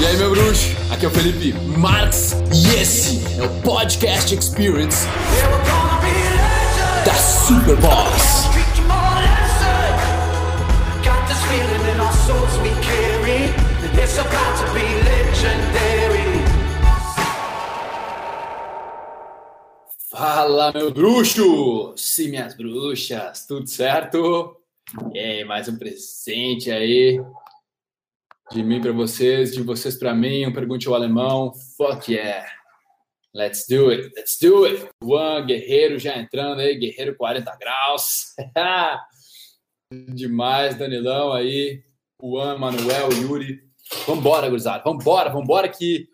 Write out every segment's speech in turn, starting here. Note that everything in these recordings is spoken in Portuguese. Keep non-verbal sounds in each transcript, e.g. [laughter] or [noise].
E aí, meu bruxo? Aqui é o Felipe Marx e esse é o Podcast Experience da Super Boss. Fala, meu bruxo! Sim, minhas bruxas, tudo certo? E aí, mais um presente aí de mim para vocês, de vocês para mim. Um pergunte ao alemão. Fuck yeah. Let's do it. Let's do it. Juan Guerreiro já entrando aí, Guerreiro 40 graus. [laughs] Demais, Danilão aí. Juan, Manuel, Yuri. Vambora, gurizada. Vambora, vambora que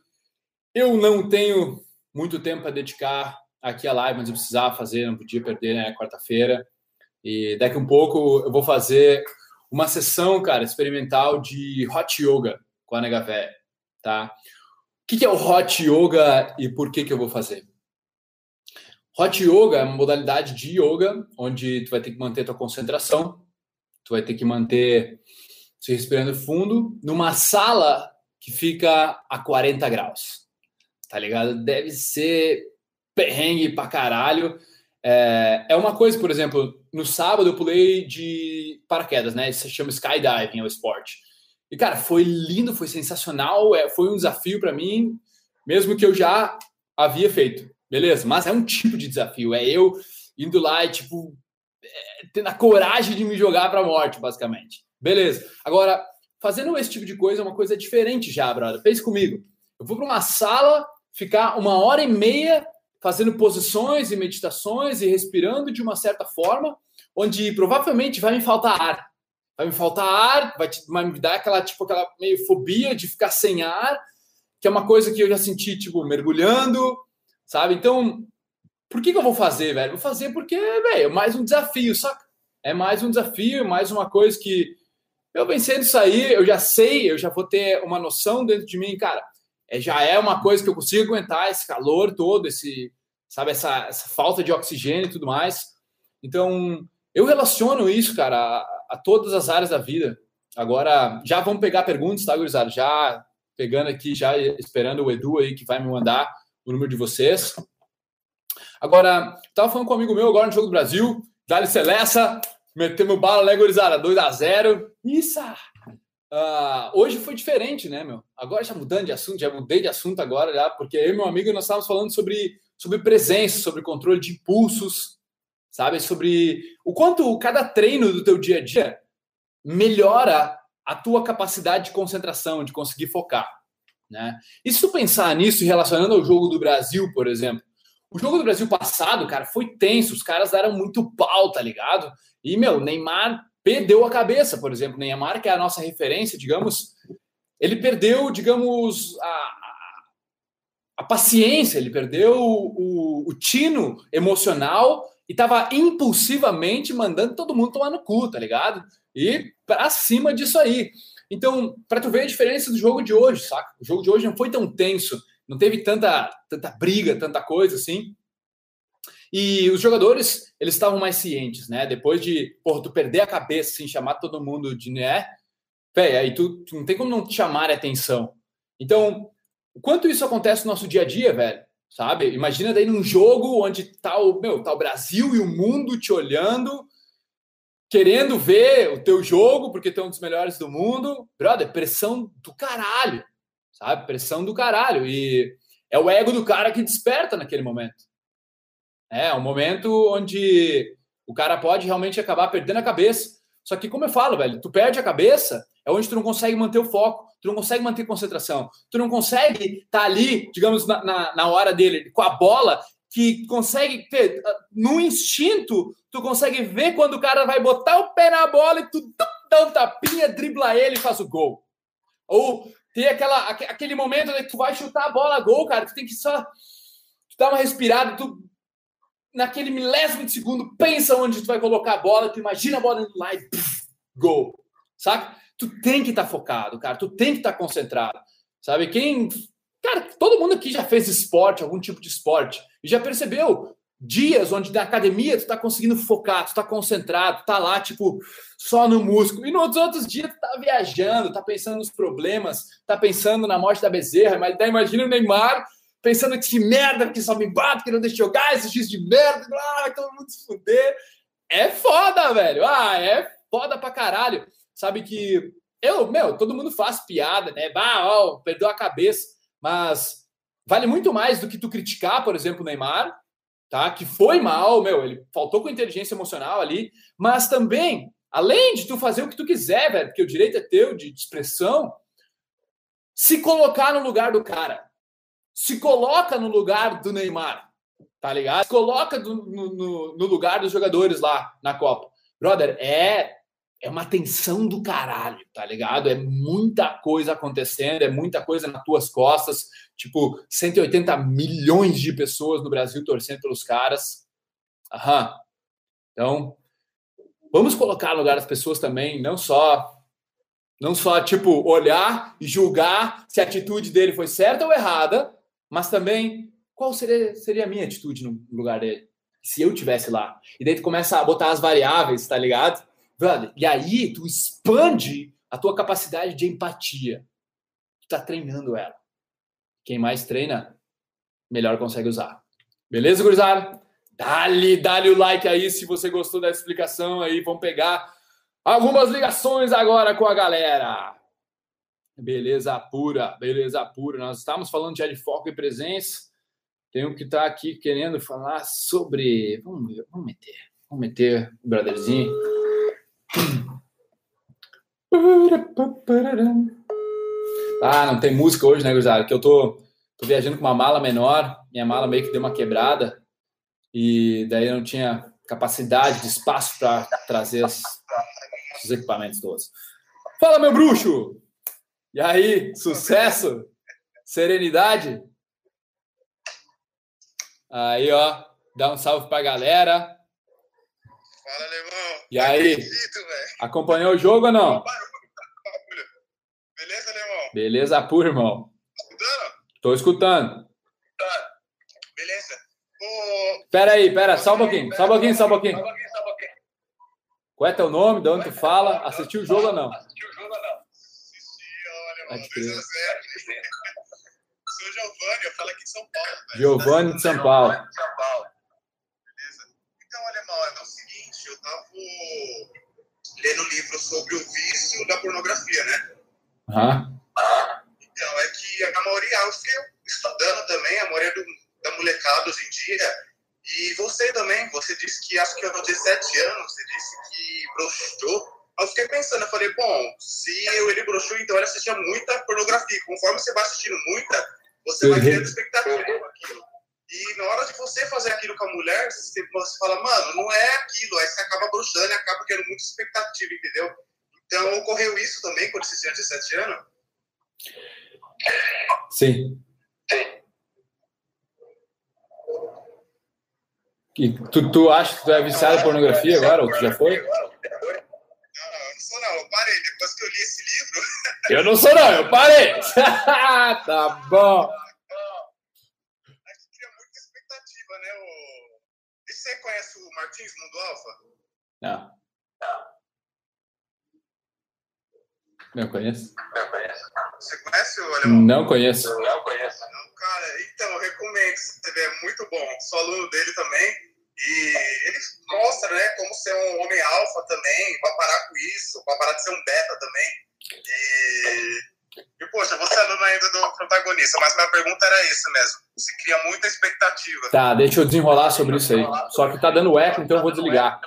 eu não tenho muito tempo para dedicar aqui a live, mas eu precisava fazer, não podia perder, né? Quarta-feira. E daqui um pouco eu vou fazer uma sessão, cara, experimental de hot yoga com a nega véia, tá? O que, que é o hot yoga e por que, que eu vou fazer? Hot yoga é uma modalidade de yoga onde tu vai ter que manter tua concentração, tu vai ter que manter se respirando fundo numa sala que fica a 40 graus. Tá ligado? Deve ser perrengue pra caralho. É, é uma coisa, por exemplo, no sábado eu pulei de paraquedas, né? Isso se chama skydiving, é o esporte. E, cara, foi lindo, foi sensacional, é, foi um desafio para mim, mesmo que eu já havia feito, beleza? Mas é um tipo de desafio, é eu indo lá e, tipo, é, tendo a coragem de me jogar para a morte, basicamente. Beleza. Agora, fazendo esse tipo de coisa é uma coisa diferente já, brother. Pense comigo. Eu vou para uma sala, ficar uma hora e meia fazendo posições e meditações e respirando de uma certa forma, onde provavelmente vai me faltar ar. Vai me faltar ar, vai, vai me dar aquela, tipo, aquela meio fobia de ficar sem ar, que é uma coisa que eu já senti, tipo, mergulhando, sabe? Então, por que, que eu vou fazer, velho? Vou fazer porque, velho, é mais um desafio, saca? É mais um desafio, mais uma coisa que eu vencendo isso aí, eu já sei, eu já vou ter uma noção dentro de mim, cara é, já é uma coisa que eu consigo aguentar esse calor todo, esse, sabe, essa, essa falta de oxigênio e tudo mais. Então, eu relaciono isso, cara, a, a, todas as áreas da vida. Agora, já vamos pegar perguntas, tá, gurizada? Já pegando aqui, já esperando o Edu aí, que vai me mandar o número de vocês. Agora, tava falando com um amigo meu agora no Jogo do Brasil, Dali Celessa, metemos bala, né, gurizada? 2 a 0 Isso! Uh, hoje foi diferente, né, meu? Agora já mudando de assunto, já mudei de assunto agora, já, porque eu e meu amigo nós estávamos falando sobre, sobre presença, sobre controle de impulsos, sabe? Sobre o quanto cada treino do teu dia a dia melhora a tua capacidade de concentração, de conseguir focar, né? E se tu pensar nisso relacionando ao jogo do Brasil, por exemplo, o jogo do Brasil passado, cara, foi tenso, os caras deram muito pau, tá ligado? E, meu, Neymar perdeu a cabeça, por exemplo. Neymar, que é a nossa referência, digamos, ele perdeu, digamos, a, a, paciência, ele perdeu o, o, o tino emocional e estava impulsivamente mandando todo mundo tomar no cu, tá ligado? E para cima disso aí. Então, para tu ver a diferença do jogo de hoje, saca? O jogo de hoje não foi tão tenso, não teve tanta, tanta briga, tanta coisa assim. E os jogadores, eles estavam mais cientes, né? Depois de, porra, tu perder a cabeça, assim, chamar todo mundo de, né? Véi, aí tu, tu, não tem como não te chamar a atenção. Então, o quanto isso acontece no nosso dia a dia, velho, sabe? Imagina daí num jogo onde tá o, meu, tá o Brasil e o mundo te olhando, querendo ver o teu jogo, porque tu é um dos melhores do mundo. Brother, pressão do caralho, sabe? Pressão do caralho. E é o ego do cara que desperta naquele momento. É um momento onde o cara pode realmente acabar perdendo a cabeça. Só que, como eu falo, velho, tu perde a cabeça, é onde tu não consegue manter o foco, tu não consegue manter concentração, tu não consegue estar tá ali, digamos, na, na, na hora dele, com a bola, que consegue ter, no instinto, tu consegue ver quando o cara vai botar o pé na bola e tu dá um tapinha, dribla ele e faz o gol. Ou ter aquela, aquele momento que tu vai chutar a bola gol, cara, tu tem que só tu dá uma respirada, tu naquele milésimo de segundo, pensa onde tu vai colocar a bola, tu imagina a bola indo lá e pff, gol, saca? Tu tem que estar tá focado, cara, tu tem que estar tá concentrado, sabe? Quem, cara, todo mundo aqui já fez esporte, algum tipo de esporte, e já percebeu dias onde na academia tu tá conseguindo focar, tu tá concentrado, tá lá, tipo, só no músculo. E nos outros dias tu tá viajando, tá pensando nos problemas, tá pensando na morte da Bezerra, mas daí imagina o Neymar pensando que merda, que só me bate, que não deixa jogar, esse X de merda, ah, vai todo mundo se fuder. É foda, velho. Ah, é foda pra caralho. Sabe que eu, meu, todo mundo faz piada, né? Bah, ó, perdeu a cabeça, mas vale muito mais do que tu criticar, por exemplo, o Neymar, tá? Que foi mal, meu, ele faltou com inteligência emocional ali, mas também, além de tu fazer o que tu quiser, velho, porque o direito é teu de expressão, se colocar no lugar do cara. Se coloca no lugar do Neymar, tá ligado? Se coloca do, no, no, no lugar dos jogadores lá na Copa. Brother, é é uma tensão do caralho, tá ligado? É muita coisa acontecendo, é muita coisa nas tuas costas. Tipo, 180 milhões de pessoas no Brasil torcendo pelos caras. Aham. Então, vamos colocar no lugar das pessoas também, não só não só tipo olhar e julgar se a atitude dele foi certa ou errada, mas também qual seria, seria a minha atitude no lugar dele, se eu tivesse lá. E daí tu começa a botar as variáveis, tá ligado? E aí tu expande a tua capacidade de empatia. Tu tá treinando ela. Quem mais treina, melhor consegue usar. Beleza, gurizada? Dá-lhe, o like aí se você gostou dessa explicação aí. Vamos pegar algumas ligações agora com a galera. Beleza pura, beleza pura. Nós estamos falando já de foco e presença. Tem um que está aqui querendo falar sobre. Vamos, ver, vamos meter. Vamos meter o brotherzinho. Ah, não tem música hoje, né, gurizada? Que eu tô, tô viajando com uma mala menor, minha mala meio que deu uma quebrada e daí eu não tinha capacidade de espaço para trazer as, os equipamentos todos. Fala, meu bruxo! E aí, sucesso? Serenidade? Aí, ó, dá um salve pra galera. Fala, alemão. E aí? Acredito, acompanhou o jogo ou não? Beleza, alemão? Beleza pura, irmão. Escutando? Tô escutando. Tá. Beleza. O... Pera aí, pera, só um pouquinho, só um pouquinho, só um pouquinho. Qual é teu nome? De onde tu fala? Assistiu o jogo ou não? Assistiu o jogo ou não? Assisti, olha, mano. 2 Sou Giovanni, eu falo aqui de São Paulo. Giovanni de São Paulo. Beleza. Então, alemão, é o seguinte, eu tava lendo um livro sobre o vício da pornografia, né? Uhum. Então, é que a maioria, eu fiquei estudando também, a maioria do, da molecada hoje em dia, e você também, você disse que acho que aos 17 anos, você disse que broxou. Eu fiquei pensando, eu falei, bom, se eu, ele broxou, então ele assistia muita pornografia. Conforme você vai assistindo muita, você vai criando expectativa com aquilo. E na hora de você fazer aquilo com a mulher, você, você fala, mano, não é aquilo. Aí você acaba bruxando e acaba criando muita expectativa, entendeu? Então, ocorreu isso também quando você tinha 17 anos? Sim. Sim. E tu, tu acha que tu é viciado em pornografia agora, ou tu já foi? Não, não, eu não sou não, eu parei. Depois que eu li esse livro. Eu não sou não, eu parei. [laughs] [laughs] tá bom. Você conhece o Martins Mundo Alfa? Não. Não conheço. Não conheço. Você conhece o Alemão? Não conheço. Não conheço. Não, cara, então, eu recomendo. Você vê, é muito bom. Sou aluno dele também. E ele mostra, né, como ser um homem alfa também, vai parar com isso, vai parar de ser um beta também. E e, poxa, você é aluno ainda do protagonista, mas minha pergunta era isso mesmo. Se cria muita expectativa. Tá, deixa eu desenrolar sobre isso aí. Só que tá dando eco, então eu vou desligar.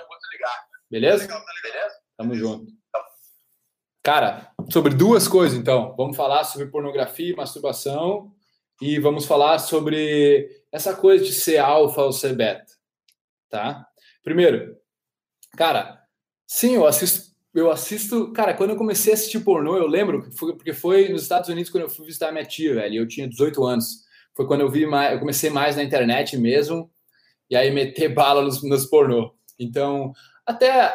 Beleza? Tá Tamo junto. Cara, sobre duas coisas, então. Vamos falar sobre pornografia e masturbação. E vamos falar sobre essa coisa de ser alfa ou ser beta. Tá? Primeiro, cara, sim, eu assisto eu assisto. Cara, quando eu comecei a assistir pornô, eu lembro, porque foi nos Estados Unidos quando eu fui visitar minha tia, velho. Eu tinha 18 anos. Foi quando eu vi mais, eu comecei mais na internet mesmo, e aí meter [laughs] bala nos, nos pornô. Então, até.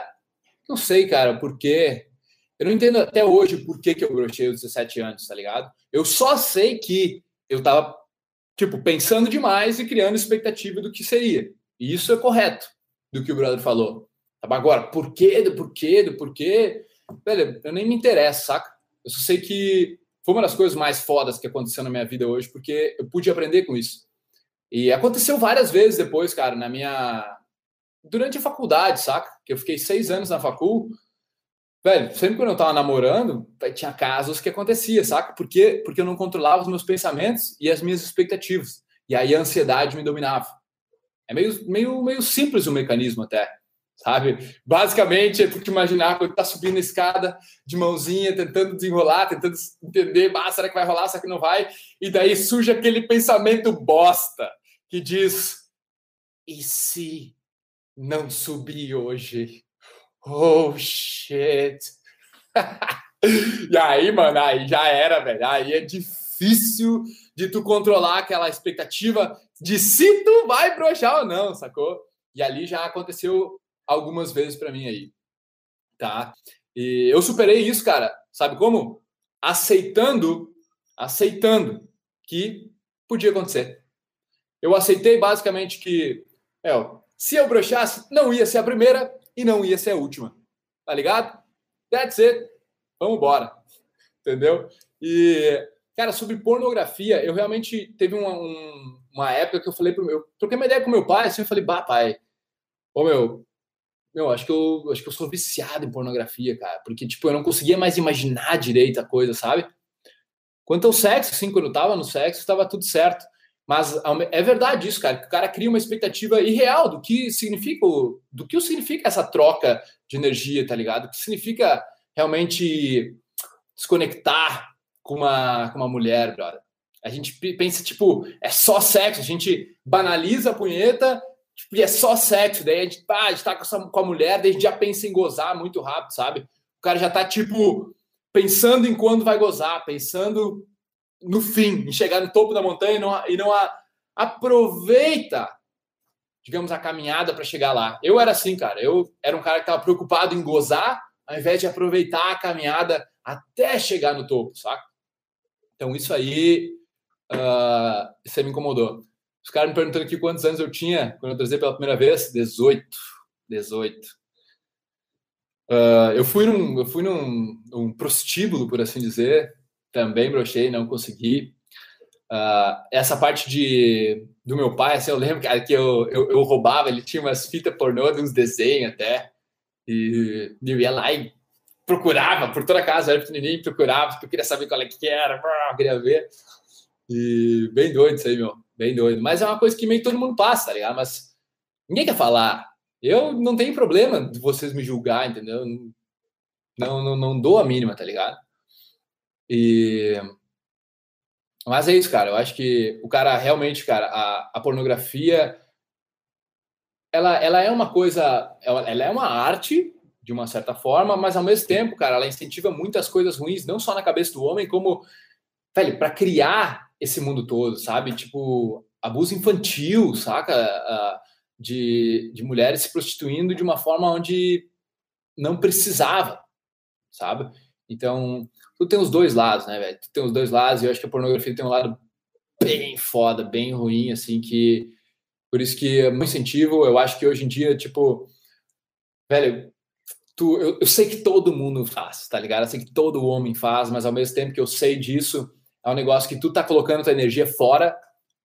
Não sei, cara, por quê. Eu não entendo até hoje por que, que eu brochei aos 17 anos, tá ligado? Eu só sei que eu tava, tipo, pensando demais e criando expectativa do que seria. E isso é correto do que o brother falou. Agora, por quê, do porquê, do porquê? Velho, eu nem me interesso, saca? Eu só sei que foi uma das coisas mais fodas que aconteceu na minha vida hoje, porque eu pude aprender com isso. E aconteceu várias vezes depois, cara, na minha. Durante a faculdade, saca? Que eu fiquei seis anos na facul. Velho, sempre quando eu tava namorando, tinha casos que acontecia, saca? Por quê? Porque eu não controlava os meus pensamentos e as minhas expectativas. E aí a ansiedade me dominava. É meio, meio, meio simples o mecanismo até, sabe? Basicamente, é te imaginar quando tá subindo a escada de mãozinha, tentando desenrolar, tentando entender, ah, será que vai rolar, será que não vai? E daí surge aquele pensamento bosta que diz: e se não subir hoje? Oh, shit! [laughs] e aí, mano, aí já era, velho. Aí é difícil de tu controlar aquela expectativa de se tu vai broxar ou não, sacou? E ali já aconteceu algumas vezes para mim aí, tá? E eu superei isso, cara. Sabe como? Aceitando, aceitando que podia acontecer. Eu aceitei basicamente que, é, se eu broxasse, não ia ser a primeira e não ia ser a última. Tá ligado? That's it. Vamos embora. Entendeu? E, cara, sobre pornografia, eu realmente teve uma, um, uma época que eu falei pro meu. Troquei uma ideia com meu pai, assim, eu falei, bah, pai, ô meu, meu, acho que eu acho que eu sou viciado em pornografia, cara. Porque, tipo, eu não conseguia mais imaginar direito a coisa, sabe? Quanto ao sexo, assim, quando eu tava no sexo, estava tudo certo. Mas é verdade isso, cara, que o cara cria uma expectativa irreal do que significa, do que significa essa troca de energia, tá ligado? O que significa realmente desconectar com uma, com uma mulher, brother. A gente pensa, tipo, é só sexo, a gente banaliza a punheta tipo, é só sexo. Daí a gente, ah, a gente tá com, essa, com a mulher, daí a gente já pensa em gozar muito rápido, sabe? O cara já tá, tipo, pensando em quando vai gozar, pensando no fim, em chegar no topo da montanha e não, e não a, aproveita, digamos, a caminhada para chegar lá. Eu era assim, cara. Eu era um cara que estava preocupado em gozar, ao invés de aproveitar a caminhada até chegar no topo, saca? Então, isso aí, uh, isso me incomodou. Os caras me perguntando aqui quantos anos eu tinha quando eu trazei pela primeira vez. 18. 18. Uh, eu fui num, eu fui num, num prostíbulo, por assim dizer, também brochei, não consegui. Uh, essa parte de do meu pai, assim, eu lembro cara, que eu, eu, eu, roubava, ele tinha umas fitas pornô de uns desenhos até, e eu ia lá e procurava por toda a casa, era pequenininho, procurava, porque eu queria saber qual é que era, [laughs] queria ver. E bem doido isso aí, meu, bem doido. Mas é uma coisa que meio que todo mundo passa, tá ligado? Mas ninguém quer falar. Eu não tenho problema de vocês me julgar, entendeu? Não, não, não dou a mínima, tá ligado? E... Mas é isso, cara. Eu acho que o cara realmente, cara, a, a pornografia ela, ela é uma coisa, ela, ela, é uma arte de uma certa forma, mas ao mesmo tempo, cara, ela incentiva muitas coisas ruins, não só na cabeça do homem, como, velho, para criar esse mundo todo, sabe? Tipo, abuso infantil, saca? De, de mulheres se prostituindo de uma forma onde não precisava, sabe? Então, tu tem os dois lados, né, velho? Tu tem os dois lados e eu acho que a pornografia tem um lado bem foda, bem ruim, assim, que por isso que é um incentivo, eu acho que hoje em dia, tipo, velho, tu, eu, eu sei que todo mundo faz, tá ligado? Eu sei que todo homem faz, mas ao mesmo tempo que eu sei disso, é um negócio que tu tá colocando tua energia fora,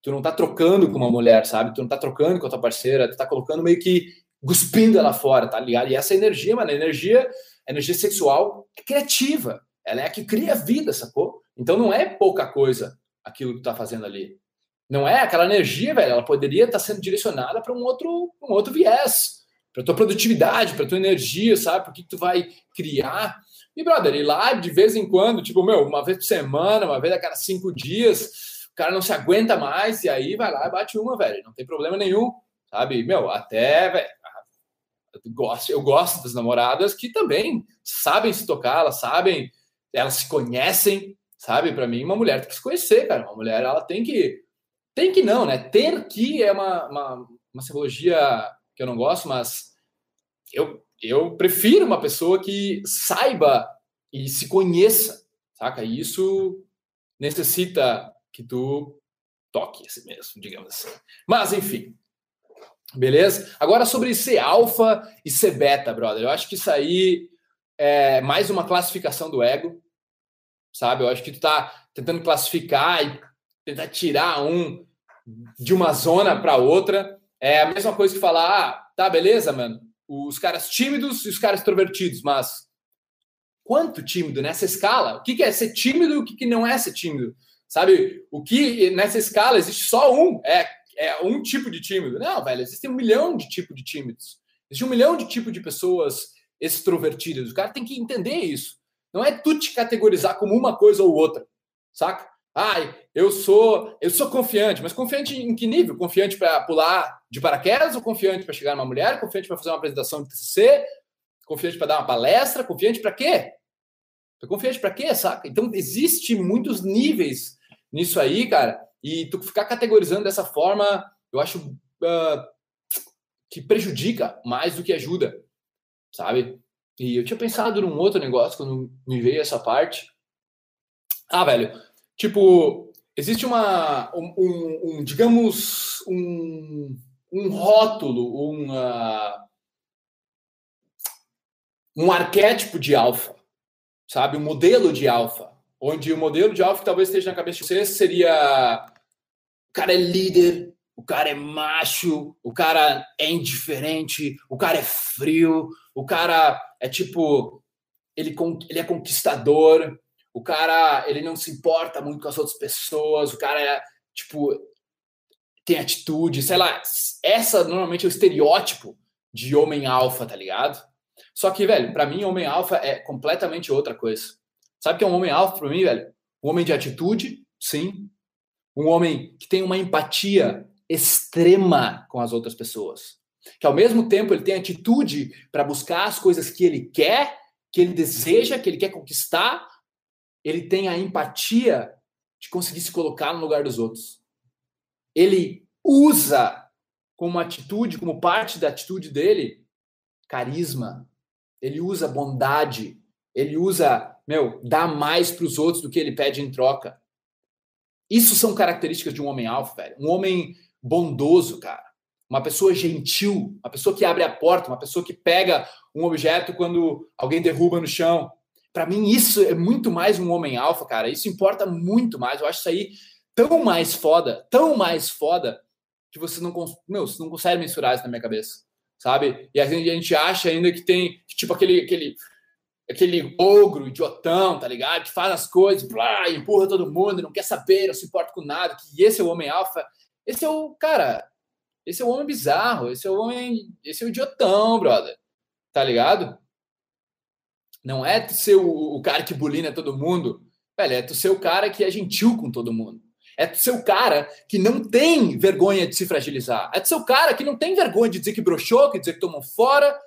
tu não tá trocando com uma mulher, sabe? Tu não tá trocando com a tua parceira, tu tá colocando meio que cuspindo ela fora, tá ligado? E essa energia, mano, energia, energia sexual é criativa. Ela é a que cria vida, sacou? Então não é pouca coisa aquilo que tu tá fazendo ali. Não é aquela energia, velho. Ela poderia estar tá sendo direcionada para um outro, um outro viés, para tua produtividade, para tua energia, sabe? Por que tu vai criar? E brother, ir lá de vez em quando, tipo, meu, uma vez por semana, uma vez a cada cinco dias, o cara não se aguenta mais e aí vai lá e bate uma, velho. Não tem problema nenhum, sabe? Meu, até, velho, eu gosto, eu gosto das namoradas que também sabem se tocar, elas sabem elas se conhecem, sabe? Para mim, uma mulher tem que se conhecer, cara. Uma mulher, ela tem que. Tem que não, né? Ter que é uma, uma, uma simbologia que eu não gosto, mas eu, eu prefiro uma pessoa que saiba e se conheça, saca? E isso necessita que tu toque assim mesmo, digamos assim. Mas, enfim. Beleza? Agora sobre ser alfa e ser beta, brother. Eu acho que isso aí é mais uma classificação do ego, sabe? Eu acho que tu tá tentando classificar e tentar tirar um de uma zona para outra. É a mesma coisa que falar, ah, tá, beleza, mano. Os caras tímidos e os caras extrovertidos, mas quanto tímido nessa escala? O que é ser tímido e o que não é ser tímido? Sabe? O que nessa escala existe só um, é, é um tipo de tímido. Não, velho, existem um milhão de tipos de tímidos. Existe um milhão de tipos de pessoas extrovertidas. O cara tem que entender isso. Não é tu te categorizar como uma coisa ou outra, saca? Ai, eu sou, eu sou confiante, mas confiante em que nível? Confiante para pular de paraquedas ou confiante para chegar numa mulher? Confiante para fazer uma apresentação de TCC? Confiante para dar uma palestra? Confiante para quê? Confiante para quê, saca? Então existe muitos níveis nisso aí, cara. E tu ficar categorizando dessa forma, eu acho uh, que prejudica mais do que ajuda, sabe? E eu tinha pensado num outro negócio quando me veio essa parte. Ah, velho, tipo, existe uma, um, um, um digamos, um, um rótulo, um, uh, um arquétipo de alfa, sabe? Um modelo de alfa, onde o modelo de alfa que talvez esteja na cabeça de vocês seria o cara é líder, o cara é macho, o cara é indiferente, o cara é frio, o cara é tipo, ele, ele é conquistador, o cara, ele não se importa muito com as outras pessoas, o cara é, tipo, tem atitude, sei lá. Essa normalmente é o estereótipo de homem alfa, tá ligado? Só que, velho, para mim, homem alfa é completamente outra coisa. Sabe o que é um homem alfa para mim, velho? Um homem de atitude, sim. Um homem que tem uma empatia extrema com as outras pessoas que ao mesmo tempo ele tem atitude para buscar as coisas que ele quer, que ele deseja, que ele quer conquistar, ele tem a empatia de conseguir se colocar no lugar dos outros. Ele usa como atitude, como parte da atitude dele, carisma. Ele usa bondade. Ele usa, meu, dá mais para os outros do que ele pede em troca. Isso são características de um homem alfa, velho. Um homem bondoso, cara uma pessoa gentil, uma pessoa que abre a porta, uma pessoa que pega um objeto quando alguém derruba no chão. Para mim, isso é muito mais um homem alfa, cara. Isso importa muito mais. Eu acho isso aí tão mais foda, tão mais foda, que você não, meu, você não consegue mensurar isso na minha cabeça, sabe? E a gente, a gente acha ainda que tem, tipo, aquele, aquele, aquele ogro, idiotão, tá ligado? Que faz as coisas, blá, empurra todo mundo, não quer saber, não se importa com nada, que esse é o homem alfa. Esse é o, cara, esse é o homem bizarro, esse é o homem, esse é o idiotão, brother. Tá ligado? Não é tu ser o, o cara que bulina todo mundo, velho, é tu ser o cara que é gentil com todo mundo. É tu ser o cara que não tem vergonha de se fragilizar. É tu ser o cara que não tem vergonha de dizer que broxou, que dizer que tomou fora.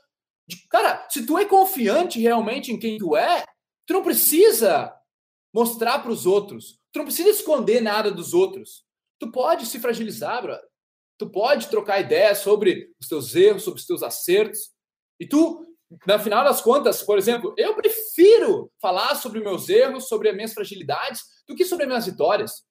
Cara, se tu é confiante realmente em quem tu é, tu não precisa mostrar para os outros. Tu não precisa esconder nada dos outros. Tu pode se fragilizar, brother. Tu pode trocar ideias sobre os teus erros, sobre os teus acertos. E tu, no final das contas, por exemplo, eu prefiro falar sobre meus erros, sobre as minhas fragilidades, do que sobre as minhas vitórias.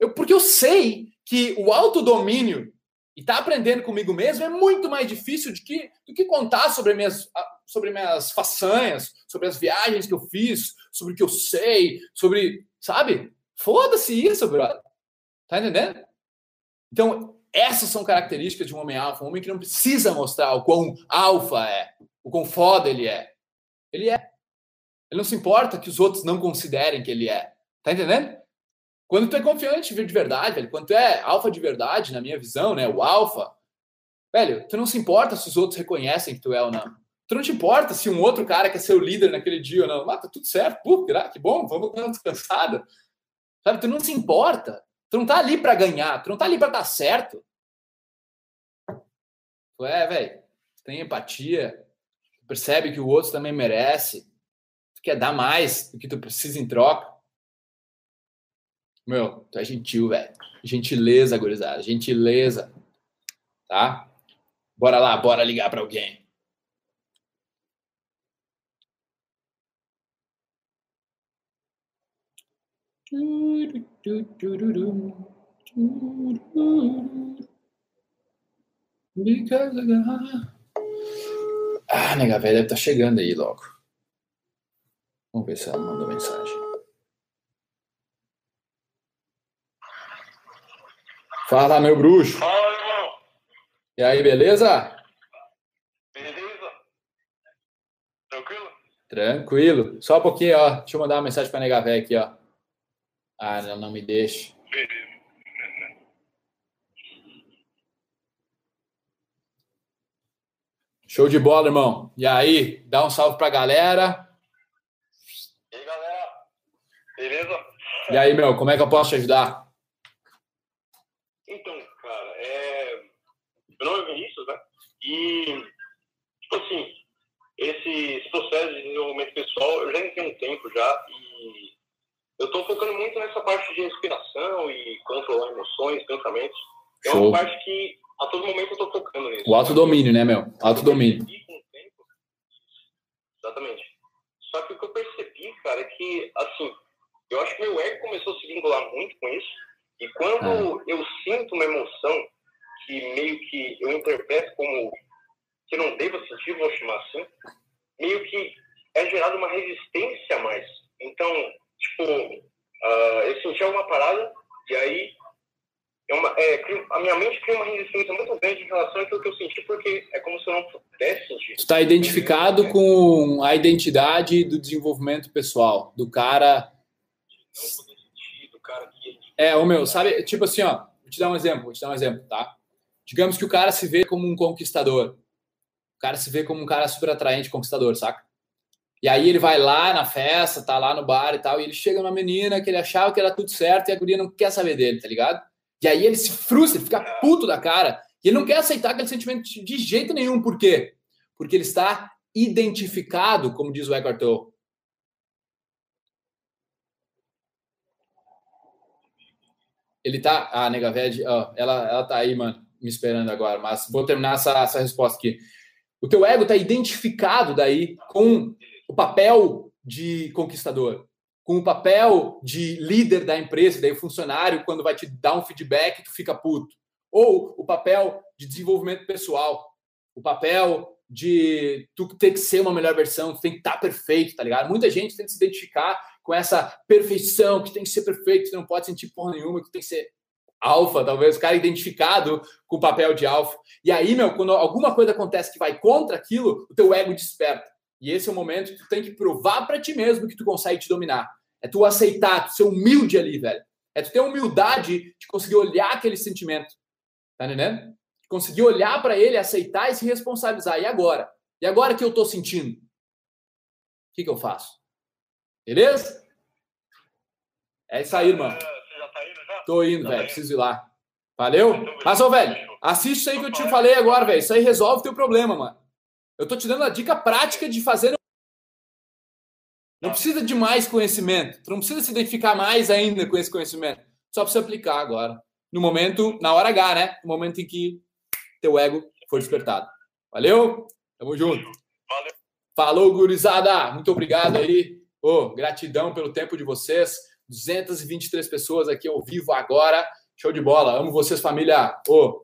Eu, porque eu sei que o autodomínio e estar tá aprendendo comigo mesmo é muito mais difícil de que, do que contar sobre minhas, sobre minhas façanhas, sobre as viagens que eu fiz, sobre o que eu sei, sobre. Sabe? Foda-se isso, brother. Tá entendendo? Então, essas são características de um homem alfa, um homem que não precisa mostrar o quão alfa é, o quão foda ele é. Ele é. Ele não se importa que os outros não considerem que ele é. Tá entendendo? Quando tu é confiante de verdade, velho, quando tu é alfa de verdade, na minha visão, né, o alfa, velho, tu não se importa se os outros reconhecem que tu é ou não. Tu não te importa se um outro cara quer ser o líder naquele dia ou não. Ah, tá tudo certo, pô, que bom, vamos dar uma descansada. Sabe, tu não se importa. Tu não tá ali para ganhar, tu não tá ali para dar certo. Tu é, velho, tem empatia, percebe que o outro também merece, tu quer dar mais do que tu precisa em troca. Meu, tu é gentil, velho. Gentileza, gurizada, gentileza. Tá? Bora lá, bora ligar para alguém. Because I got... Ah, nega velha deve estar tá chegando aí logo. Vamos ver se ela mandou mensagem. Fala, meu bruxo. Fala, irmão. E aí, beleza? Beleza? Tranquilo? Tranquilo. Só um pouquinho, ó. Deixa eu mandar uma mensagem pra nega velha aqui, ó. Ah, ela não me deixa. Beleza. Show de bola, irmão. E aí, dá um salve pra galera. E aí, galera? Beleza? E aí, meu, como é que eu posso te ajudar? Então, cara, é... meu nome é Vinícius, né? E, tipo assim, esse, esse processo de desenvolvimento pessoal, eu já tenho um tempo já e eu tô focando muito nessa parte de inspiração e controlar emoções, pensamentos. É Show. uma parte que a todo momento eu tô focando nisso. O autodomínio, né, meu? Autodomínio. Exatamente. Só que o que eu percebi, cara, é que, assim, eu acho que meu ego começou a se vincular muito com isso. E quando eu sinto uma emoção que meio que eu interpreto como que não deva sentir, vou chamar assim, meio que é gerada uma resistência a mais. Então, tipo, ah, eu senti alguma parada e aí uma, é, a minha mente cria uma resistência muito grande em relação àquilo que eu senti, porque é como se eu não pudesse sentir. Tu está identificado com a identidade do desenvolvimento pessoal, do cara. Sentir, do cara que É, o meu, sabe? Tipo assim, ó, vou te dar um exemplo, vou te dar um exemplo, tá? Digamos que o cara se vê como um conquistador. O cara se vê como um cara super atraente, conquistador, saca? E aí ele vai lá na festa, tá lá no bar e tal, e ele chega numa menina que ele achava que era tudo certo e a guria não quer saber dele, tá ligado? E aí ele se frustra, ele fica puto da cara, e ele não quer aceitar aquele sentimento de jeito nenhum. Por quê? Porque ele está identificado, como diz o Eckhart Tolle. Ele tá. Ah, nega ó, ela, ela tá aí, mano, me esperando agora, mas vou terminar essa, essa resposta aqui. O teu ego tá identificado daí com o papel de conquistador, com o papel de líder da empresa, daí o funcionário, quando vai te dar um feedback, tu fica puto. Ou o papel de desenvolvimento pessoal, o papel de tu ter que ser uma melhor versão, tu tem que estar perfeito, tá ligado? Muita gente tem que se identificar com essa perfeição, que tem que ser perfeito, que não pode sentir porra nenhuma, que tem que ser alfa, talvez, o cara identificado com o papel de alfa. E aí, meu, quando alguma coisa acontece que vai contra aquilo, o teu ego desperta. E esse é o momento que tu tem que provar para ti mesmo que tu consegue te dominar. É tu aceitar, tu ser humilde ali, velho. É tu ter humildade de conseguir olhar aquele sentimento. Tá entendendo? Conseguir olhar para ele, aceitar e se responsabilizar. E agora? E agora que eu tô sentindo? O que, que eu faço? Beleza? É isso aí, irmão. É, Você já tá indo já? Tô indo, Tá velho. bem. Preciso ir lá. Valeu? Mas, ô, velho, assiste isso aí que eu te falei agora, velho. Isso aí resolve o teu problema, mano. Eu tô te dando a dica prática de fazer. Não precisa de mais conhecimento. Tu não precisa se identificar mais ainda com esse conhecimento. Só precisa aplicar agora. No momento, na hora H, né? No momento em que teu ego for despertado. Valeu? Tamo junto. Valeu. Falou, gurizada. Muito obrigado aí. Ô, gratidão pelo tempo de vocês. 223 pessoas aqui ao vivo agora. Show de bola. Amo vocês, família. Ô,